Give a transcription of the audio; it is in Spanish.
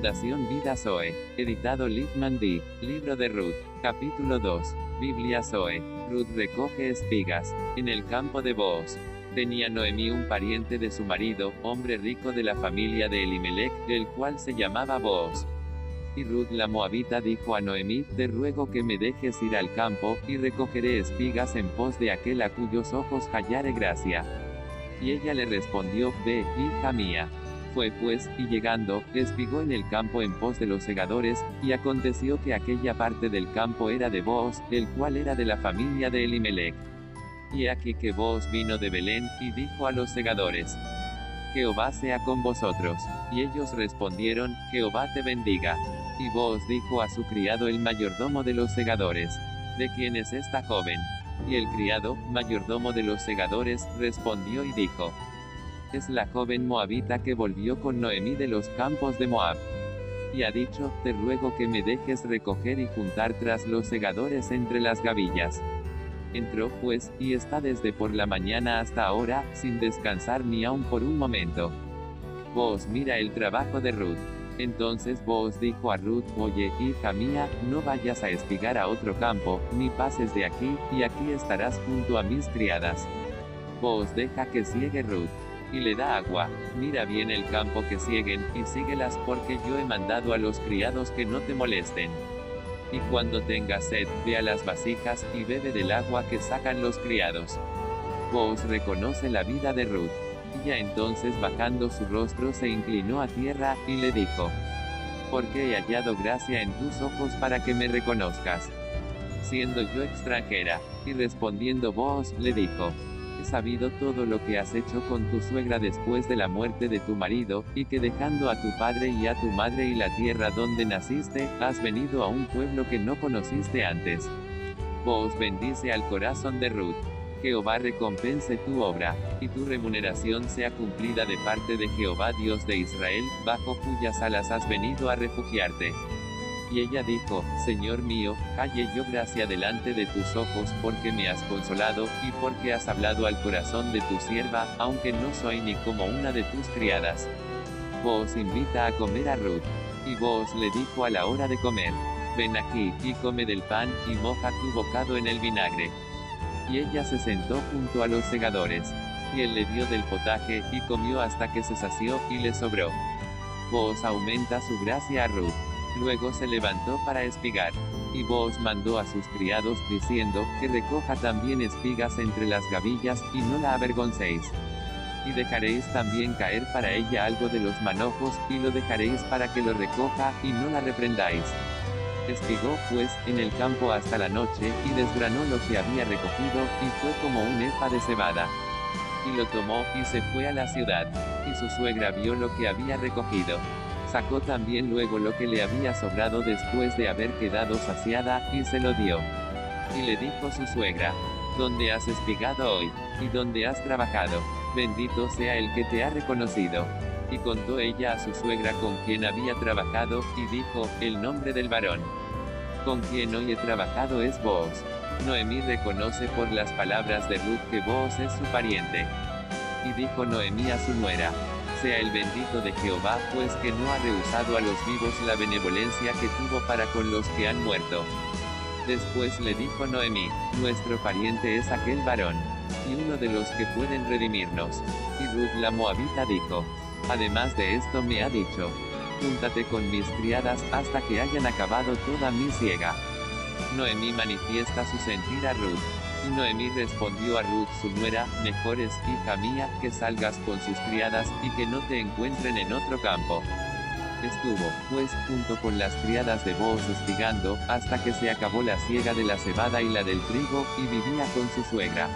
Fundación Vida Zoe. Editado Littman D. Libro de Ruth. Capítulo 2. Biblia Zoe. Ruth recoge espigas. En el campo de Boaz. Tenía Noemí un pariente de su marido, hombre rico de la familia de Elimelech, el cual se llamaba Boaz. Y Ruth la Moabita dijo a Noemí, te ruego que me dejes ir al campo, y recogeré espigas en pos de aquel a cuyos ojos hallare gracia. Y ella le respondió, ve, hija mía. Fue pues, y llegando, espigó en el campo en pos de los segadores, y aconteció que aquella parte del campo era de Boaz, el cual era de la familia de Elimelech. Y aquí que Boaz vino de Belén, y dijo a los segadores, Jehová sea con vosotros. Y ellos respondieron, Jehová te bendiga. Y Boaz dijo a su criado el mayordomo de los segadores, ¿de quién es esta joven? Y el criado, mayordomo de los segadores, respondió y dijo, es la joven moabita que volvió con Noemí de los campos de Moab. Y ha dicho, te ruego que me dejes recoger y juntar tras los segadores entre las gavillas. Entró pues, y está desde por la mañana hasta ahora, sin descansar ni aun por un momento. Vos mira el trabajo de Ruth. Entonces vos dijo a Ruth, oye, hija mía, no vayas a espigar a otro campo, ni pases de aquí, y aquí estarás junto a mis criadas. Vos deja que ciegue Ruth y le da agua. Mira bien el campo que siguen, y síguelas porque yo he mandado a los criados que no te molesten. Y cuando tengas sed, ve a las vasijas, y bebe del agua que sacan los criados. Vos reconoce la vida de Ruth. Y ya entonces bajando su rostro se inclinó a tierra, y le dijo, porque he hallado gracia en tus ojos para que me reconozcas. Siendo yo extranjera, y respondiendo vos, le dijo, he sabido todo lo que has hecho con tu suegra después de la muerte de tu marido, y que dejando a tu padre y a tu madre y la tierra donde naciste, has venido a un pueblo que no conociste antes. Vos bendice al corazón de Ruth. Jehová recompense tu obra, y tu remuneración sea cumplida de parte de Jehová Dios de Israel, bajo cuyas alas has venido a refugiarte. Y ella dijo, Señor mío, halle yo gracia delante de tus ojos, porque me has consolado, y porque has hablado al corazón de tu sierva, aunque no soy ni como una de tus criadas. Vos invita a comer a Ruth. Y vos le dijo a la hora de comer, ven aquí, y come del pan, y moja tu bocado en el vinagre. Y ella se sentó junto a los segadores. Y él le dio del potaje, y comió hasta que se sació, y le sobró. Vos aumenta su gracia a Ruth. Luego se levantó para espigar. Y vos mandó a sus criados, diciendo, que recoja también espigas entre las gavillas, y no la avergoncéis. Y dejaréis también caer para ella algo de los manojos, y lo dejaréis para que lo recoja, y no la reprendáis. Espigó, pues, en el campo hasta la noche, y desgranó lo que había recogido, y fue como un efa de cebada. Y lo tomó, y se fue a la ciudad. Y su suegra vio lo que había recogido. Sacó también luego lo que le había sobrado después de haber quedado saciada, y se lo dio. Y le dijo su suegra, ¿Dónde has espigado hoy? ¿Y dónde has trabajado? Bendito sea el que te ha reconocido. Y contó ella a su suegra con quien había trabajado, y dijo, el nombre del varón. Con quien hoy he trabajado es vos. Noemí reconoce por las palabras de Ruth que vos es su pariente. Y dijo Noemí a su nuera, sea el bendito de Jehová, pues que no ha rehusado a los vivos la benevolencia que tuvo para con los que han muerto. Después le dijo Noemí, nuestro pariente es aquel varón, y uno de los que pueden redimirnos. Y Ruth la Moabita dijo, además de esto me ha dicho, júntate con mis criadas hasta que hayan acabado toda mi ciega. Noemí manifiesta su sentir a Ruth. Y Noemí respondió a Ruth su nuera, mejor es, hija mía, que salgas con sus criadas, y que no te encuentren en otro campo. Estuvo, pues, junto con las criadas de Boaz espigando, hasta que se acabó la siega de la cebada y la del trigo, y vivía con su suegra.